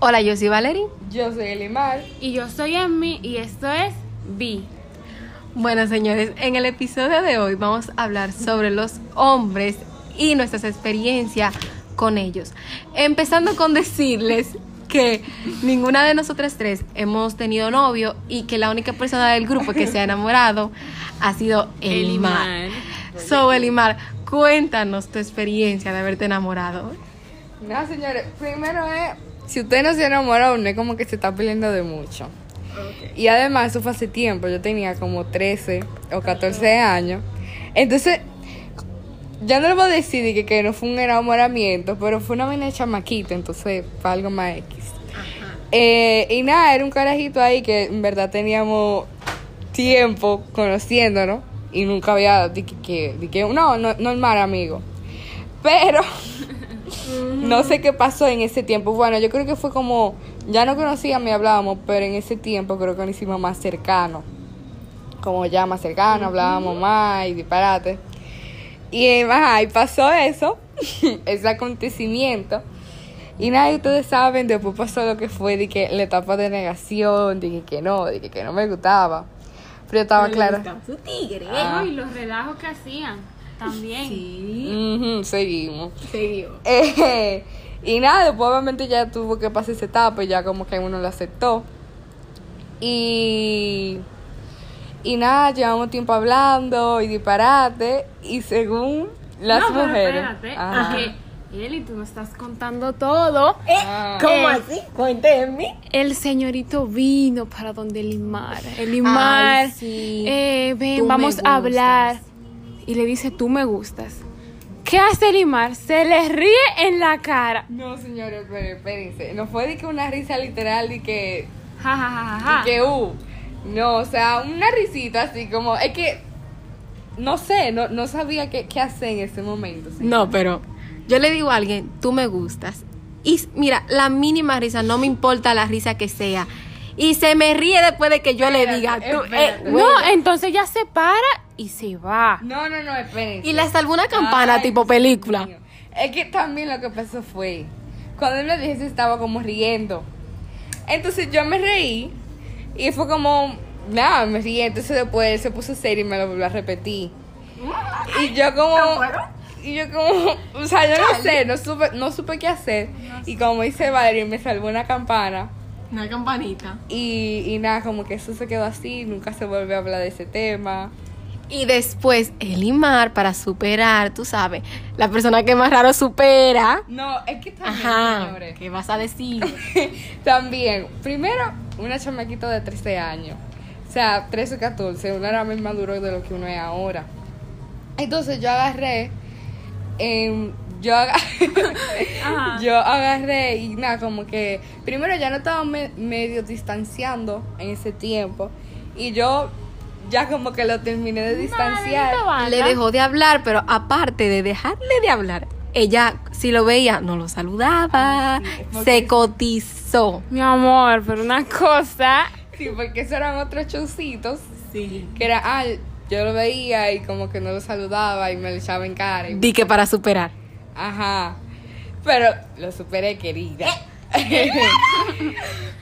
Hola, yo soy Valerie. Yo soy Elimar. Y yo soy Emmy y esto es Vi. Bueno, señores, en el episodio de hoy vamos a hablar sobre los hombres y nuestras experiencias con ellos. Empezando con decirles que ninguna de nosotras tres hemos tenido novio y que la única persona del grupo que se ha enamorado ha sido Elimar. Elimar. So, Elimar, cuéntanos tu experiencia de haberte enamorado. No, señores, primero es, si usted no se enamora aún, es como que se está peleando de mucho. Y además, eso fue hace tiempo, yo tenía como 13 o 14 años. Entonces, ya no le voy a decir de que, que no fue un enamoramiento, pero fue una vaina de chamaquito, entonces fue algo más X. Eh, y nada, era un carajito ahí que en verdad teníamos tiempo conociéndonos y nunca había, di que, di que- no, no, normal amigo. Pero no sé qué pasó en ese tiempo. Bueno, yo creo que fue como, ya no conocíamos y hablábamos, pero en ese tiempo creo que nos hicimos más cercanos. Como ya más cercanos, hablábamos más y disparate. Y eh, ajá, y pasó eso, ese acontecimiento. Y nada, y ustedes saben, después pasó lo que fue de que la etapa de negación, de que, que no, de que, que no me gustaba. Pero yo estaba clara. Tigre. Ah. Y los relajos que hacían también. Sí. Seguimos. Seguimos. Eh, y nada, después obviamente ya tuvo que pasar esa etapa y ya como que uno lo aceptó. Y, y nada, llevamos tiempo hablando y disparate. Y según las no, pero mujeres. espérate, Ajá. porque Eli, tú me estás contando todo. Ah. ¿Cómo Eh. así? Cuénteme. El señorito vino para donde Elimar. Elimar, Ay, sí. eh, ven, Tú vamos a hablar. Y le dice, tú me gustas. ¿Qué hace Elimar? Se le ríe en la cara. No, señores, pero espérense. No fue de que una risa literal de que. Ja, ja, ja, ja, de que uh. No, o sea, una risita así como. Es que. No sé, no, no sabía qué, qué hacer en ese momento. ¿sí? No, pero yo le digo a alguien, tú me gustas. Y mira, la mínima risa, no me importa la risa que sea. Y se me ríe después de que yo le diga, tú, eh, No, entonces ya se para y se va. No, no, no, espérense. y le salvo una campana Ay, tipo película. Mío. Es que también lo que pasó fue, cuando él me dijo, se estaba como riendo. Entonces yo me reí y fue como, nada, me reí. Entonces después él se puso serio y me lo volvió a repetir. Y yo como, y yo como, o sea, yo no sé, no supe, no supe qué hacer. Y como dice Valerie, me salvó una campana. Una campanita. Y, y nada, como que eso se quedó así, nunca se volvió a hablar de ese tema. Y después, Elimar, para superar, tú sabes, la persona que más raro supera. No, es que también, Ajá, señores. ¿qué vas a decir? También, primero, una chamaquita de 13 años. O sea, 13 o 14. Uno era más maduro de lo que uno es ahora. Entonces yo agarré. em, yo, aga- Ajá. yo agarré y nada, como que. Primero ya no estaba me- medio distanciando en ese tiempo. Y yo ya como que lo terminé de distanciar. Le dejó de hablar, pero aparte de dejarle de hablar, ella, si lo veía, no lo saludaba, se cotizó. Mi amor, pero una cosa. Sí, porque esos eran otros chocitos. Sí. Que era, ah, yo lo veía y como que no lo saludaba y me lo echaba en cara. y- Di que para superar. Ajá. Pero lo superé, querida.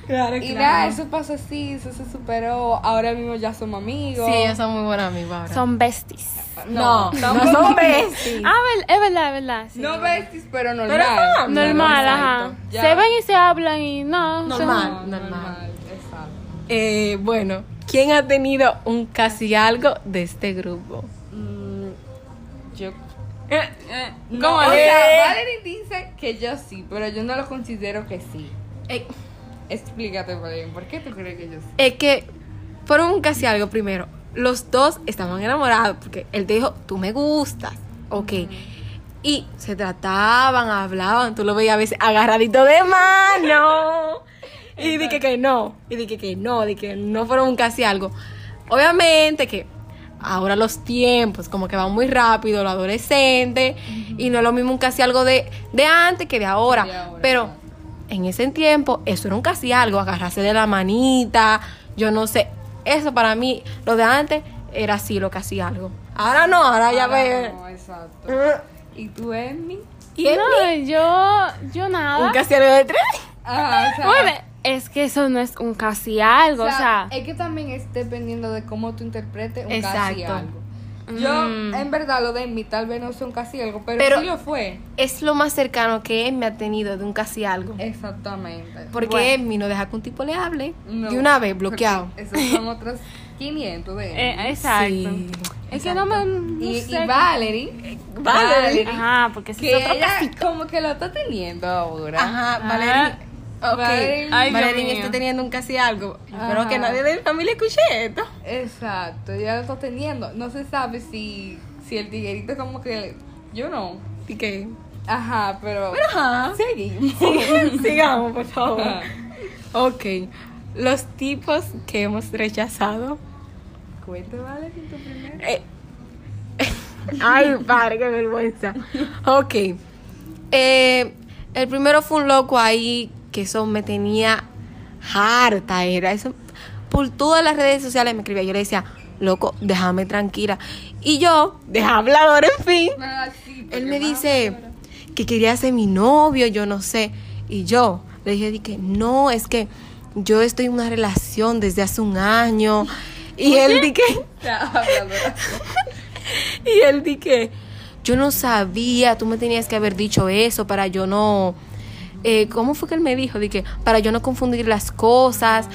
Claro, y nada, eso pasó así, eso se superó. Ahora mismo ya somos amigos. Sí, ellos son muy buenos amigos ahora. Son besties. no, no, son besties. Ah, es verdad, es verdad. sí. No besties, pero normal. Pero Normal, ajá. Ya. Se ven y se hablan y no. son- Normal. No, normal. Exacto. Eh, bueno, ¿quién ha tenido un casi algo de este grupo? Mm, yo ¿Cómo No, o sea, Valerie dice que yo sí, pero yo no lo considero que sí. Eh, Explícate, Valerie, ¿por qué tú crees que yo sí? es que fueron un casi algo primero. Los dos estaban enamorados porque él te dijo, tú me gustas, ok. Y se trataban, hablaban, tú lo veías a veces agarradito de mano. y dije que no, y dije que no, de que no fueron un casi algo. Obviamente que ahora los tiempos como que van muy rápido, lo adolescente, y no es lo mismo un casi algo de, de antes que de ahora. De ahora, pero en ese tiempo eso era un casi algo, agarrarse de la manita, yo no sé. Eso para mí, lo de antes era así, lo casi algo. Ahora no, ahora ya ve. No, exacto. ¿Y tú, Emmy? ¿Y? No, yo, yo nada. Un casi algo de tres. Ajá, o sea, Bueno, es que eso no es un casi algo, o sea, es que también es dependiendo de cómo tú interpretes un casi Exacto. algo. Yo, Mm. en verdad, lo de mí tal vez no sea un casi algo, pero, Pero- sí lo fue. Es lo más cercano que Emi ha tenido de un casi algo. Exactamente. Porque Bueno. Emi no deja que un tipo le hable. No, de una vez, bloqueado. Esos son otros 500 de eh, exacto. Sí. Es que no me. no y, sé. y Valerie, Valerie. Ajá, porque ese que es otro ella casito. como que lo está teniendo ahora. Ajá, Ajá. Valerín. Ok. Ay, está teniendo un casi algo. Espero Ajá. que nadie de mi familia escuche esto. Exacto, ya lo está teniendo. No se sabe si, si el tiguerito como que... Yo no. ¿Y qué? Ajá, pero... Ajá. Seguimos. Sigamos, por favor. Ajá. Ok. Los tipos que hemos rechazado. Cuente, Valerie, tu primero. Eh, Ay, padre, qué vergüenza. Ok. Eh, el primero fue un loco ahí que eso me tenía harta. Era eso. Por todas las redes sociales me escribía. Yo le decía, loco, déjame tranquila. Y yo, deja hablador, en fin. Ah, sí, Él me dice que quería ser mi novio, yo no sé. Y yo le dije di que no, es que yo estoy en una relación desde hace un año. Y él di que, Ya, habladora. y él di que yo no sabía, tú me tenías que haber dicho eso para yo no. Eh, ¿Cómo fue que él me dijo? Di que para yo no confundir las cosas.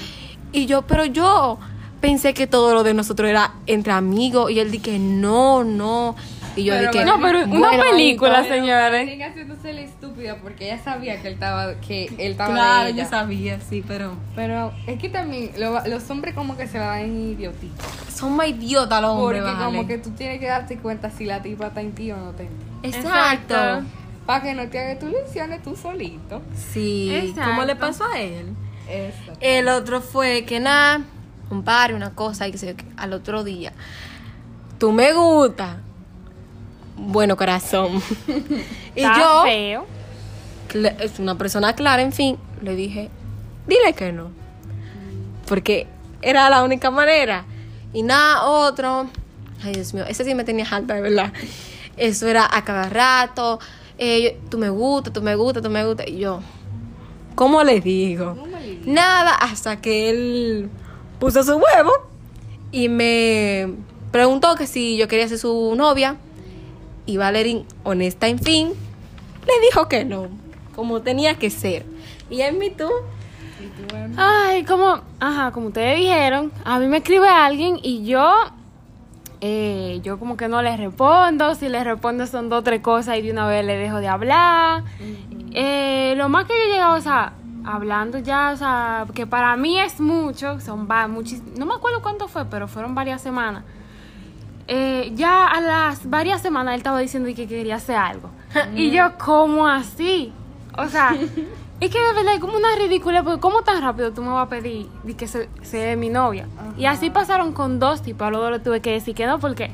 Y yo, pero yo pensé que todo lo de nosotros era entre amigos. Y él di que no, no. Y yo Pero di que No, pero una bueno, película, bonito. señores. Valerie haciéndose la estúpida porque ella sabía que él estaba, que él estaba Claro, de ella. yo sabía, sí, pero. Pero es que también lo- los hombres como que se la dan idiotitos. Son más idiotas los Porque hombres, como vale. que tú tienes que darte cuenta si la tipa está en ti o no está en ti. Exacto. Exacto. Para que no te hagas tus lecciones tú solito. Sí. Exacto. ¿Cómo le pasó a él? Eso. El otro fue que nada, un par, una cosa, y que se, al otro día. Tú me gusta. Bueno, corazón. y Está yo, feo. es una persona clara, en fin, le dije, dile que no. Porque era la única manera. Y nada, otro. Ay, Dios mío, ese sí me tenía alta, de verdad. Eso era a cada rato. Eh, yo- tú me gusta, tú me gusta, tú me gusta. Y yo, ¿cómo le digo? Nada, hasta que él puso su huevo y me preguntó que si yo quería ser su novia. Y Valerín, honesta, en fin, le dijo que no, como tenía que ser. Y en mi tú, Y tú, Ay, como, ajá, como ustedes dijeron, a mí me escribe alguien y yo, eh, yo como que no le respondo, si le respondo son dos o tres cosas y de una vez le dejo de hablar. Eh, lo más que yo he llegado, o sea, hablando ya, o sea, que para mí es mucho, son va, muchis, no me acuerdo cuánto fue, pero fueron varias semanas. Eh, ya a las varias semanas él estaba diciendo que quería hacer algo. y yo, ¿cómo así? O sea, es que de verdad es como una ridícula, porque ¿cómo tan rápido tú me vas a pedir de que se- sea mi novia? Y así pasaron con dos tipos, dos le tuve que decir que no, porque,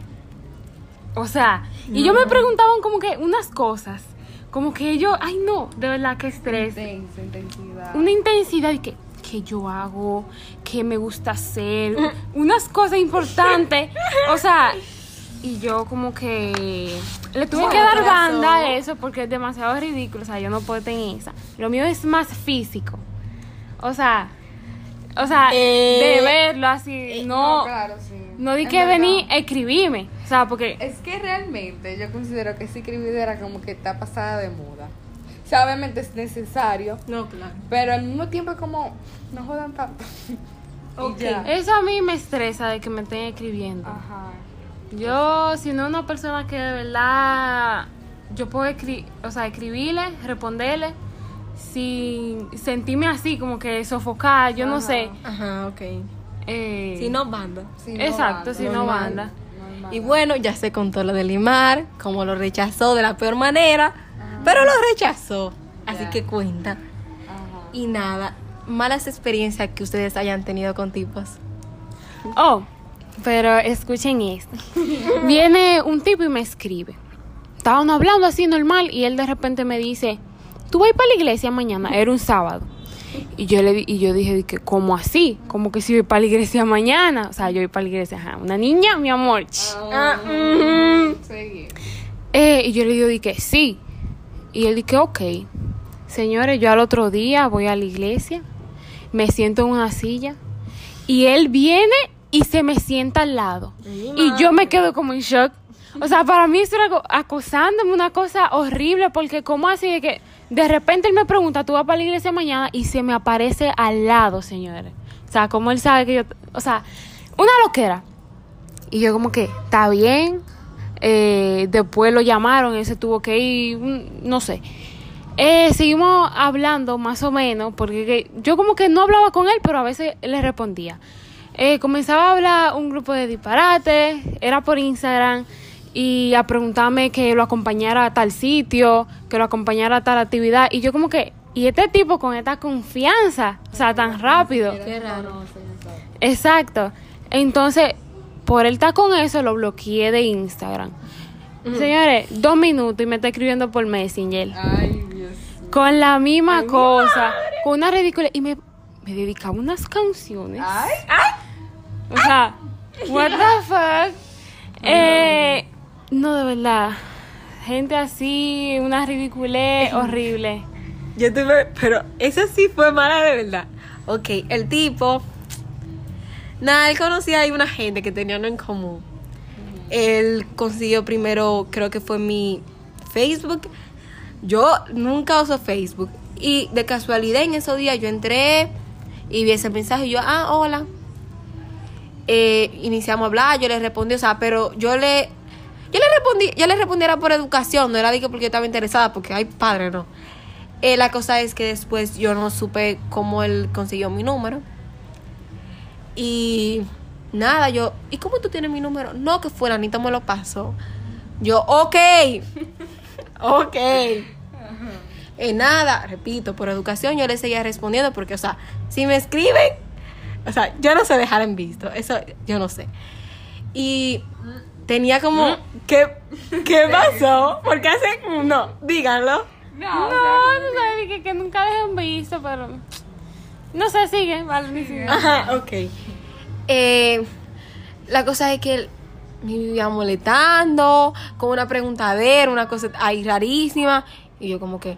o sea, y yo me preguntaban como que unas cosas, como que yo, ay no, de verdad que estrés Intensa, intensidad. una intensidad de que, que yo hago, que me gusta hacer, unas cosas importantes. O sea, y yo como que le tuve que dar banda a eso porque es demasiado ridículo. O sea, yo no puedo tener esa. Lo mío es más físico. O sea, o sea, Eh, de verlo así, no, No, claro, sí. no di que verdad. a escribirme. O sea, porque Es que realmente yo considero que esa escribidera como que está pasada de moda. O sea, obviamente es necesario, no, claro. pero al mismo tiempo es como, no jodan tanto. Y Ok. ya. eso a mí me estresa de que me estén escribiendo. Ajá. Yo, si no es una persona que de verdad yo puedo escribir, o sea, escribirle, responderle, sin sentirme así, como que sofocar, yo no sé. Ajá, ok. Eh, Si no, banda. No Exacto, banda, si no banda. normal. Y bueno, ya se contó lo de Limar, como lo rechazó de la peor manera, pero lo rechazó. Así que cuenta. Ajá. Y nada, malas experiencias que ustedes hayan tenido con tipos. Oh, pero escuchen esto. Viene un tipo y me escribe. Estaban hablando así normal y él de repente me dice, ¿tú vas para la iglesia mañana? Era un sábado. Y yo le y yo dije que ¿cómo así? Como que si voy para la iglesia mañana, o sea, yo voy para la iglesia, ajá, una niña, mi amor. Ah. Eh, y yo le digo di que sí. Y él dice ok. Señores, yo al otro día voy a la iglesia, me siento en una silla y él viene y se me sienta al lado. Y yo me quedo como en shock. O sea, para mí eso era acosándome una cosa horrible porque como así de que de repente él me pregunta, ¿tú vas para la iglesia mañana? Y se me aparece al lado, señores. O sea, como él sabe que yo... O sea, una loquera. Y yo como que, está bien. Eh, después lo llamaron, él se tuvo que ir, mm, no sé. Eh, seguimos hablando más o menos, porque que- yo como que no hablaba con él, pero a veces le respondía. Eh, comenzaba a hablar un grupo de disparates, era por Instagram, y a preguntarme que lo acompañara a tal sitio, que lo acompañara a tal actividad, y yo como que, y este tipo con esta confianza, o sea, tan rápido. Qué raro. Exacto. Entonces, por él estar con eso, lo bloqueé de Instagram. Señores, dos minutos y me está escribiendo por Messenger. Ay, Dios. Con la misma cosa, con una ridícula. Y me, me dedicaba unas canciones. Ay. O sea, what the fuck. Eh, no, de verdad. Gente así, una ridiculez horrible. Yo tuve, pero esa sí fue mala de verdad. Ok, el tipo. Nada, él conocía ahí una gente que tenían en común. Él consiguió primero, creo que fue mi Facebook. Yo nunca uso Facebook. Y de casualidad en esos días yo entré y vi ese mensaje y yo, ah, hola. Eh, iniciamos a hablar, yo le respondí, o sea, pero yo le, yo le respondí, yo le respondiera por educación, no era de que porque yo estaba interesada, porque hay padre, no. Eh, la cosa es que después yo no supe cómo él consiguió mi número. Y nada, yo, ¿y cómo tú tienes mi número? No, que fulanito me lo pasó. Yo, ok, ok. Eh, nada, repito, por educación yo le seguía respondiendo porque, o sea, si me escriben, o sea, yo no sé dejar en visto, eso yo no sé. Y tenía como, ¿qué, ¿qué pasó? Porque hacen, no, díganlo. No, no, sé, que, que nunca dejen visto, pero. No sé, sigue, vale, ni sigue. Ajá, ok. Eh, la cosa es que él me vivía molestando, con una preguntadera, una cosa ahí rarísima. Y yo como que,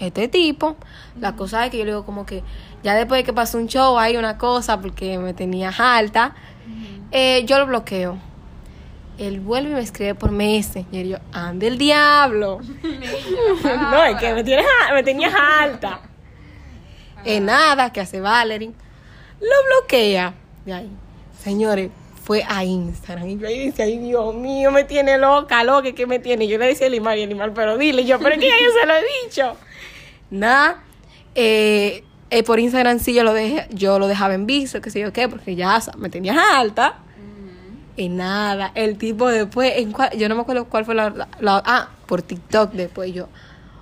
este tipo, la cosa es que yo le digo como que, ya después de que pasó un show, hay una cosa, porque me tenía alta, eh, yo lo bloqueo. Él vuelve y me escribe por Messenger. Y yo, ande el diablo. no, es que me, tienes, me tenías alta. En nada, que hace Valerie. Lo bloquea. Y ahí, señores, fue a Instagram. Y yo ahí decía, ay, Dios mío, me tiene loca, loca, ¿qué me tiene? Y yo le decía a Limar y a Limar, pero dile, yo, pero es que ya yo se lo he dicho. Nada, eh, eh, por Instagram sí yo lo, dejé, yo lo dejaba en visto, que sé yo qué, porque ya o sea, me tenía alta. Y nada, el tipo después, en cuál- yo no me acuerdo cuál fue la, la- la- Ah, por TikTok después yo.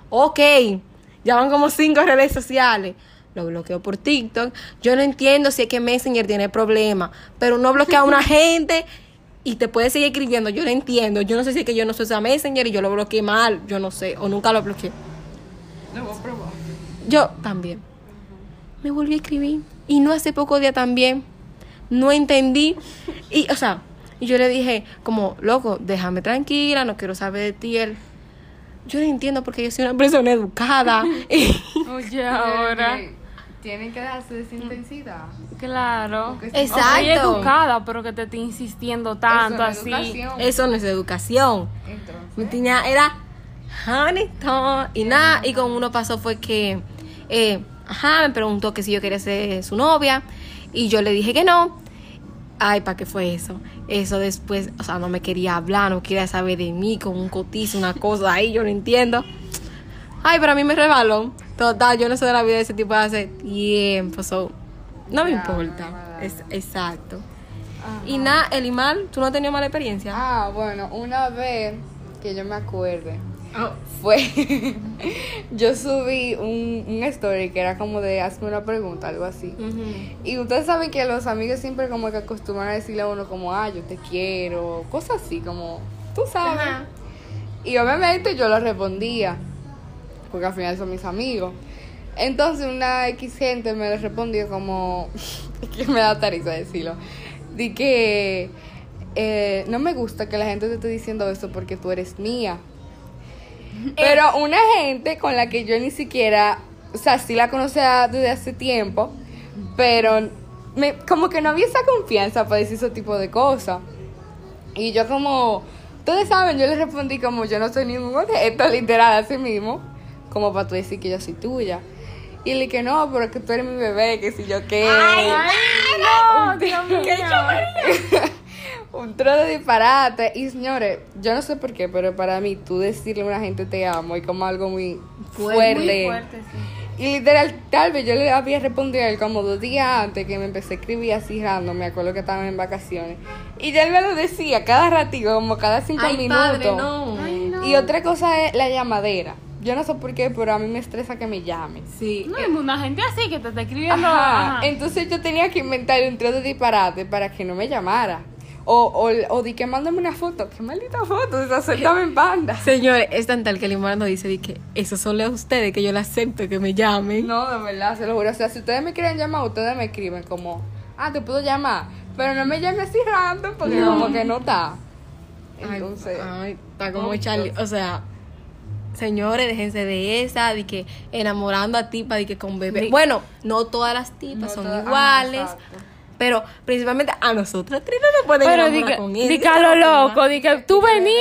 Ok, ya van como cinco redes sociales. Lo bloqueo por TikTok. Yo no entiendo si es que Messenger tiene problemas, pero uno bloquea a una gente y te puede seguir escribiendo. Yo no entiendo. Yo no sé si es que yo no soy esa Messenger y yo lo bloqueé mal. Yo no sé, o nunca lo bloqueé. Lo voy a probar. Yo también. Me volví a escribir. Y no hace poco día también. No entendí. Y, o sea, y yo le dije, como, loco, déjame tranquila, no quiero saber de ti. Él, yo no entiendo porque yo soy una persona educada. Y- Oye, ahora. Tienen que darse esa intensidad. Claro. Porque si- Exacto. Oye, educada, pero que te esté insistiendo tanto Eso así. educación. eso no es educación. Entonces, Me tenía, era honeyton y nada. Y con uno pasó fue que, eh, ajá, me preguntó que si yo quería ser su novia. Y yo le dije que no. Ay, ¿para qué fue eso? Eso después, o sea, no me quería hablar, no quería saber de mí, con un cotizo, una cosa ahí, yo no entiendo. Ay, pero a mí me rebaló. Total, yo no sé de la vida de ese tipo de hace tiempo, so, no me importa. Es, exacto. Y nada, Elimal, ¿tú no has tenido mala experiencia? Ah, bueno, una vez que yo me acuerde, Oh. fue. yo subí un, un story que era como de hazme una pregunta, algo así. Y ustedes saben que los amigos siempre como que acostumbran a decirle a uno como, ah, yo te quiero, cosas así, como, tú sabes. Y obviamente yo lo respondía, porque al final son mis amigos. Entonces una X gente me le respondió como, que me da tariza decirlo, di que eh, no me gusta que la gente te esté diciendo eso porque tú eres mía. Pero una gente con la que yo ni siquiera, o sea, sí la conocía desde hace tiempo, pero me, como que no había esa confianza para decir ese tipo de cosas. Y yo como, ustedes saben, yo le respondí como yo no soy ningún objeto, literal, así mismo, como para tú decir que yo soy tuya. Y le dije, no, pero que tú eres mi bebé, que si yo qué. Ay, no, Dios mío. Un trozo de disparate. Y señores, yo no sé por qué, pero para mí, tú decirle a una gente te amo es como algo muy fuerte. Muy fuerte, sí. Y literal, tal vez yo le había respondido a él como dos días antes que me empecé a escribir así random, me acuerdo que estaban en vacaciones. Y ya él me lo decía cada ratito, como cada cinco Ay, minutos. padre, no. Ay, no. Y otra cosa es la llamadera. Yo no sé por qué, pero a mí me estresa que me llamen. Sí. No hay una gente así que te está escribiendo. Ajá. ajá. Entonces yo tenía que inventar un trozo de disparate para que no me llamara. O, o, o di que mándame una foto. Qué maldita foto, esa suéltame en banda. Señores, es tan tal que Limón nos dice de que eso solo a ustedes que yo le acepto que me llamen. No, de verdad, se lo juro. O sea, si ustedes me quieren llamar, ustedes me escriben como, ah, te puedo llamar. Pero no me llames así random porque como que no está. Entonces, ay, está como no, Charlie. O sea, señores, déjense de esa, de que enamorando a tipas, de que con bebé. Di- Bueno, no todas las tipas No son todas- ajá, iguales. exacto. Pero principalmente a nosotras tres no nos pueden Pero di enamorar que, con di eso. que a lo loco, di que tú vení,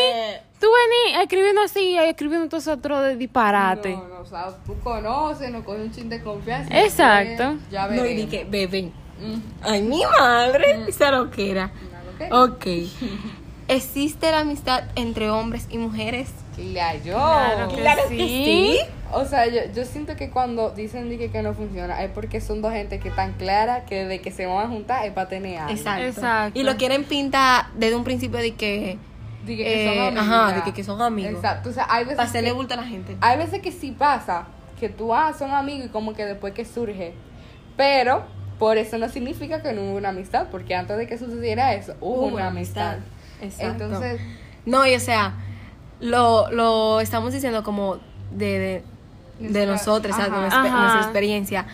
tú vení escribiendo así, escribiendo todo otro de disparate. no, no, o sea, tú conoces, no coges un chin de confianza. Exacto. Ya No, y veremos. di que bebé. Mm, Ay, mi madre, esa loquera. claro que- Ok. ¿Existe la amistad entre hombres y mujeres? Claro. Claro que Claro que sí. O sea, yo, yo siento que cuando dicen di que, que no funciona es porque son dos gente que están claras que desde que se van a juntar es para tener algo. Exacto. Exacto. Y lo quieren pintar desde un principio de que. Di que, que son eh, amigos. ajá, de que, que son amigos. Exacto. O sea, hay veces, Para bulto a la gente. hay veces que sí pasa que tú, ah, son amigos y como que después que surge. Pero por eso no significa que no hubo una amistad, porque antes de que sucediera eso, hubo, una amistad. Exacto. Entonces, No, y o sea, lo, lo estamos diciendo como de, de, de Nuestra- nosotros, ¿sabes? ajá. Nuestra, Ajá. nuestra experiencia.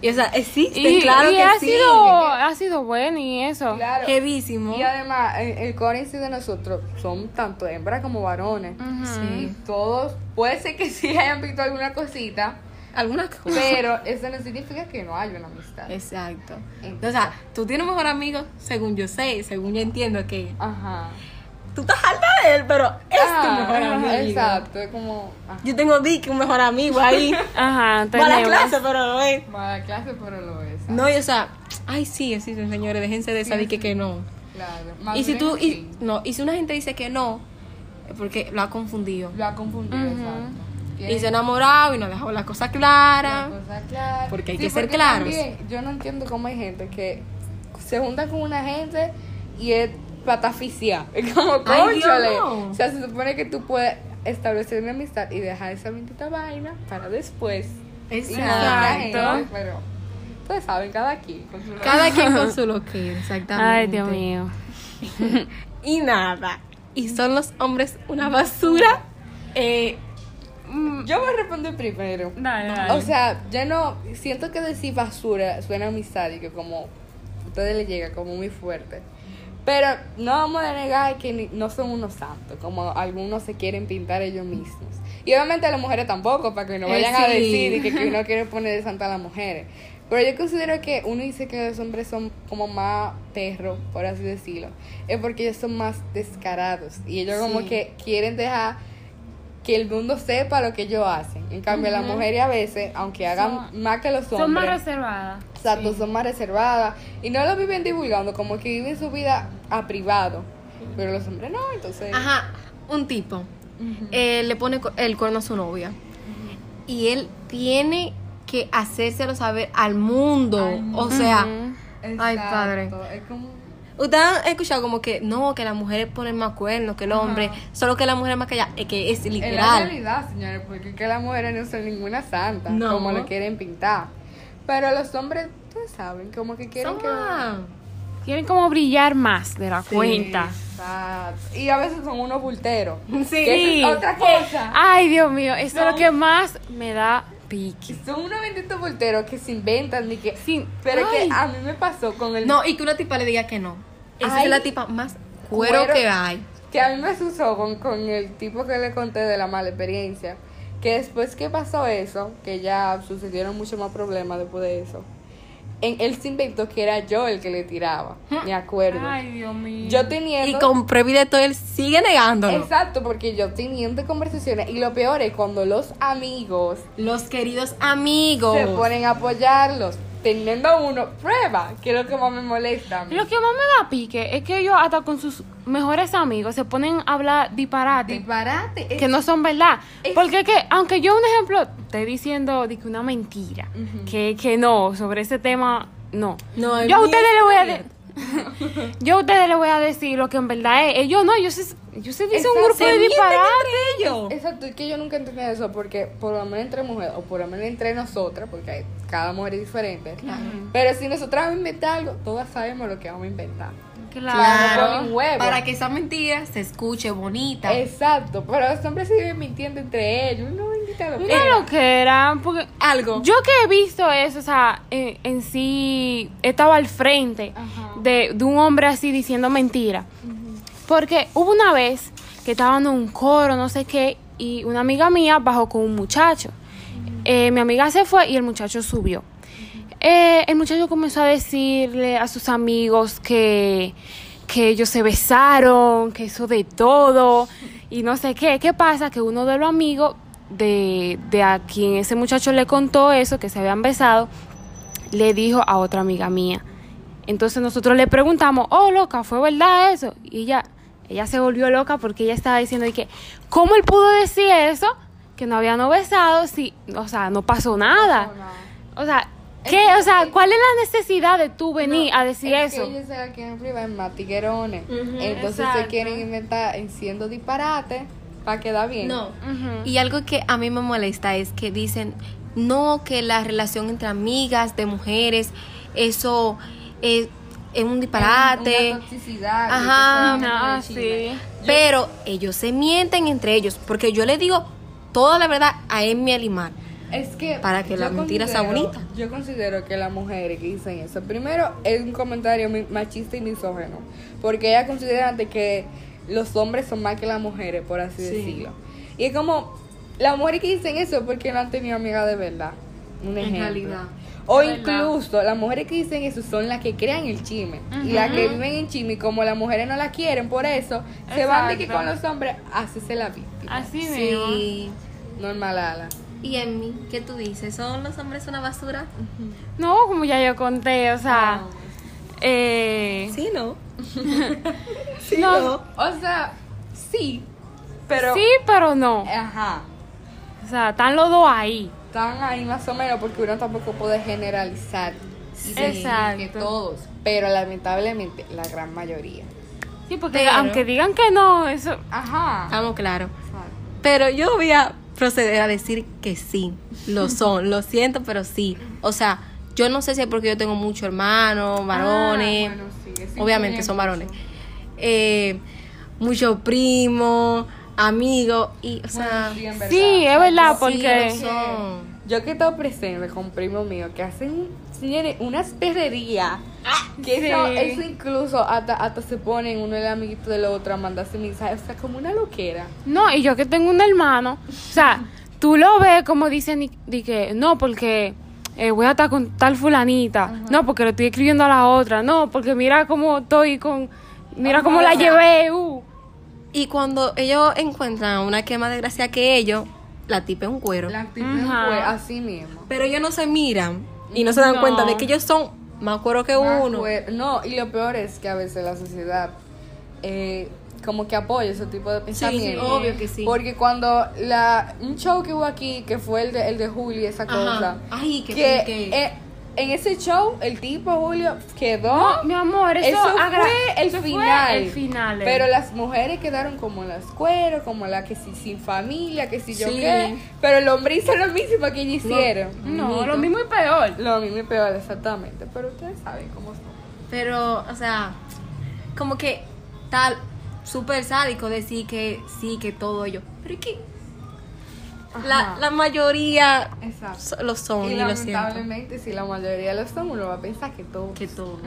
Y o sea, existe, Y, claro y que ha sí. sido, ha sido bueno y eso. claro. Heavísimo. Y además, el, el core en sí de nosotros son tanto hembras como varones. Sí. Todos, puede ser que sí hayan visto alguna cosita, Algunas cosas. pero eso no significa que no haya una amistad. Exacto. Entonces- O sea, tú tienes mejor amigo, según yo sé, según yo entiendo que Ajá. Tú estás alta de él, pero es tu Ah, mejor amigo. Exacto, es como. ajá. Yo tengo Dick, un mejor amigo ahí. Ajá, Va a la tenemos. clase, pero lo es. Mala clase, pero lo es. ¿sabes? No, y o sea, ay, sí, existen, señores, déjense de esa Sí, que, sí. que no. Claro. Y si tú, y, sí, no, y si una gente dice que no, es porque lo ha confundido. Lo ha confundido, exacto. Y se ha enamorado y no ha dejado la cosa clara. La cosa clara. Porque hay Sí, que ser claros. también yo no entiendo cómo hay gente que se junta con una gente y es pataficia. Como, conchale. no. O sea, se supone que tú puedes establecer una amistad y dejar esa bendita vaina para después. Exacto. Pero, ustedes saben, cada quien. con su Cada quien con su loquera, exactamente. Ay, Dios mío. Y nada. Y son los hombres una basura. Eh, Yo voy a responder primero. Dale, dale. O sea, yo no siento que decir basura suena a amistad y que como a ustedes les llega como muy fuerte. Pero no vamos a negar que ni- no son unos santos, como algunos se quieren pintar ellos mismos. Y obviamente las mujeres tampoco, para que no Eh, vayan a decir que, que uno quiere poner de santa a las mujeres. Pero yo considero que uno dice que los hombres son como más perros, por así decirlo. Es porque ellos son más descarados. Y ellos como que quieren dejar que el mundo sepa lo que ellos hacen. En cambio, las mujeres a veces, aunque hagan Son- más que los hombres, Son más reservadas. exacto, son más reservadas y no lo viven divulgando, como que viven su vida a privado. Pero los hombres no, entonces. ajá, un tipo eh, le pone el cuerno a su novia. Y él tiene que hacérselo saber al mundo. Al o sea, ay, padre. Es como. Ustedes han escuchado como que no, que las mujeres ponen más cuernos que el hombre, solo que la mujer es más callada. Es que es Es la literal. realidad, señores, porque es que las mujeres no son ninguna santa, No. como lo quieren pintar. Pero los hombres, ustedes saben, como que quieren Son que. más- Quieren como brillar más de la Sí. cuenta. Exacto. Y a veces son unos bulteros. Sí. Que eso es otra cosa. Ay, Dios mío, eso es lo que más me da pique. Son unos benditos bulteros que se inventan ni que. Sí. Pero es Ay. que a mí me pasó con el. No, y que una tipa le diga que no. Esa es la tipa más cuero, Cuero. que hay. que a mí me asustó con, con el tipo que le conté de la mala experiencia. Que después que pasó eso, que ya sucedieron muchos más problemas después de eso, en, él se inventó que era yo el que le tiraba. Me acuerdo. Ay, Dios mío. Yo teniendo. Y con prueba y de todo, él sigue negándolo. Exacto, porque yo teniendo conversaciones. Y lo peor es cuando los amigos Los queridos amigos. se ponen a apoyarlos. Teniendo uno, prueba, que es lo que más me molesta. a mí. Lo que más me da pique es que ellos hasta con sus mejores amigos se ponen a hablar disparate. Disparate. que no son verdad. Es- Porque que, aunque yo un ejemplo estoy diciendo de que una mentira, que, que no, sobre ese tema, no. No, yo a ustedes es le voy a de- cierto. yo a ustedes les voy a decir lo que en verdad es. Ellos no, ellos se, ellos se dicen un Exacto. grupo Se de mienten disparate. entre ellos. Exacto, es que yo nunca entendí eso porque por lo menos entre mujeres o por lo menos entre nosotras, porque hay- cada mujer es diferente. Pero si nosotras vamos a inventar algo, todas sabemos lo que vamos a inventar. Claro. huevo. Para que esa mentira se escuche bonita. Exacto, pero los hombres siguen mintiendo entre ellos. No, invítalo. Una loquera, porque Algo. yo que he visto eso, o sea, en, en sí, estaba al frente Ajá. De, un hombre así diciendo mentira. Porque hubo una vez que estaban en un coro, no sé qué, y una amiga mía bajó con un muchacho. Eh, mi amiga se fue y el muchacho subió. Eh, el muchacho comenzó a decirle a sus amigos que, que ellos se besaron, que eso de todo, y no sé qué. ¿Qué pasa? Que uno de los amigos de, de a quien ese muchacho le contó eso, que se habían besado, le dijo a otra amiga mía. Entonces nosotros le preguntamos, oh loca, ¿fue verdad eso? Y ella, ella se volvió loca porque ella estaba diciendo y que, ¿cómo él pudo decir eso? Que no habían besado, si, o sea, no pasó nada. O sea, ¿qué? O sea, ¿cuál es la necesidad de tú venir a decir es eso? Que ellos se la quieren privar en más tiguerones. Entonces se quieren inventar en siendo disparate para quedar bien. No. Y algo que a mí me molesta es que dicen, no, que la relación entre amigas, de mujeres, eso es, es un disparate. Una toxicidad. Ajá. Ah, sí. Pero ellos se mienten entre ellos, porque yo le digo toda la verdad a Emi Alimar. Es que. Para que la mentira sea bonita. Yo considero que las mujeres que dicen eso, primero es un comentario machista y misógeno. Porque ellas consideran de que los hombres son más que las mujeres, por así decirlo. Y es como. Las mujeres que dicen eso es porque no han tenido amigas de verdad. Un En ejemplo. realidad. O De verdad. incluso las mujeres que dicen eso son las que crean el chisme. Y las que viven en chisme, y como las mujeres no la quieren, por eso se van de que con los hombres, hacerse la víctima. Así mismo. Sí. Normal, Ala. Y Emi, ¿qué tú dices? ¿Son los hombres una basura? No, como ya yo conté, o sea, eh, Sí, no. no, O sea, sí, pero. sí, pero no. Ajá. O sea, están los dos ahí. Están ahí más o menos porque uno tampoco puede generalizar. Y decir Exacto. que todos. Pero lamentablemente, la gran mayoría. Sí, porque Pero- aunque digan que no, eso. Ajá. Estamos claros. Pero yo voy a proceder a decir que sí, lo son, lo siento, pero sí. O sea, yo no sé si es porque yo tengo muchos hermanos, varones, Ah, bueno, sí, obviamente son varones, eh, muchos primos, amigos, y, o sea, Sí, en verdad. Sí, es verdad, sí, porque. lo son. Yo que estado presente con primos míos que hacen, señores, unas perrerías. que eso, sí. eso incluso hasta, hasta se ponen uno el amiguito del otro a mandarse mensajes. O sea, como una loquera. No, y yo que tengo un hermano, o sea, tú lo ves como dicen y- di que no, porque eh, voy a estar con tal fulanita, no, porque lo estoy escribiendo a la otra, no, porque mira cómo estoy con, mira Ajá, cómo la llevé, uh. Y cuando ellos encuentran una que más desgracia que ellos, la tipa es un cuero. La actitud Ajá. fue así mismo. Pero ellos no se miran y no se dan No. cuenta de que ellos son más cuero que Más uno. No, y lo peor es que a veces la sociedad eh, como que apoya ese tipo de pensamientos. obvio que sí. Porque cuando la un show que hubo aquí, que fue el de, el de Julio, esa Ajá. cosa, Ay, que- que que- eh, en ese show el tipo Julio quedó... No, mi amor, eso, fue el eso fue final. el final. eh. Pero las mujeres quedaron como las cueros, como la que si sin familia, que si yo Sí. qué. Pero el hombre hizo lo mismo que ellos hicieron. no, lo mismo y peor. Lo mismo y peor, exactamente. Pero ustedes saben cómo son. Pero, o sea, como que tal súper sádico decir que sí, que todo ello. Pero es que la, la mayoría Exacto. lo son y y, lo lamentablemente, si la mayoría lo son, uno va a pensar que todos. Que todos.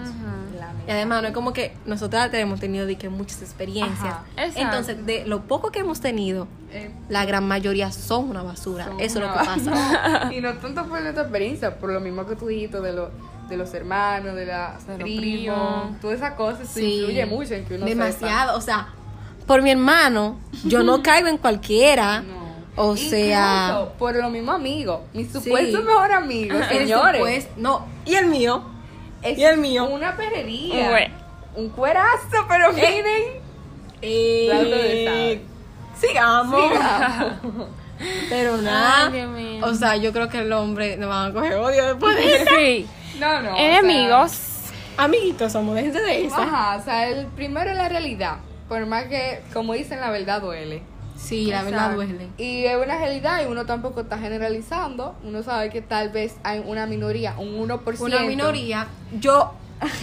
Y además, no es como que nosotras tenemos tenido de que muchas experiencias. Entonces, de lo poco que hemos tenido, Eh, la gran mayoría son una basura. son Eso es lo una- que pasa. y no tanto por nuestra experiencia, por lo mismo que tú dijiste de, lo, de los hermanos, de las De los primos, todas esas cosas eso Sí. influye mucho en que uno Demasiado. O sea, por mi hermano, yo no caigo en cualquiera. sepa. No. O sea, por lo mismo amigo, mi supuesto Sí. mejor amigo, el señores. supuesto- no, y el mío. es y el mío. Una perrería. Un cuerazo, pero miren. Dando de Eh, sigamos. Pero nada. Ay, o sea, yo creo que el hombre nos van a coger odio después de eso. Sí. No, no. o sea, Enemigos. Amiguitos, somos, déjense de eso. Ajá, o sea, el primero es la realidad. Por más que, como dicen, la verdad duele. Sí, la verdad duele. Y es una realidad y uno tampoco está generalizando. Uno sabe que tal vez hay una minoría, un 1%. Una minoría. Yo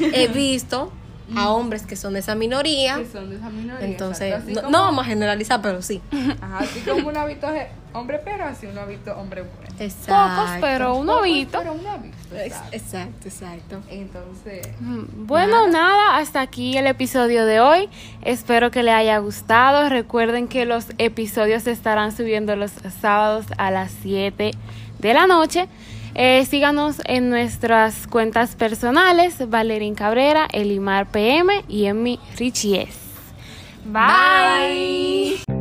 he visto a hombres que son de esa minoría. que son de esa minoría. Entonces, no, como- no vamos a generalizar, pero sí. Ajá, así como je- hombre pero, así uno ha visto hombre bueno. Exacto. Pocos, pero uno Pocos, visto. Pero uno ha visto. Ex- exacto. Exacto, exacto. Entonces, Mm, Bueno, nada, hasta aquí el episodio de hoy. Espero que le haya gustado. Recuerden que los episodios se estarán subiendo los sábados a las 7 de la noche. Eh, síganos en nuestras cuentas personales, Valerín Cabrera, Elimar PM y en mi Richies. Bye.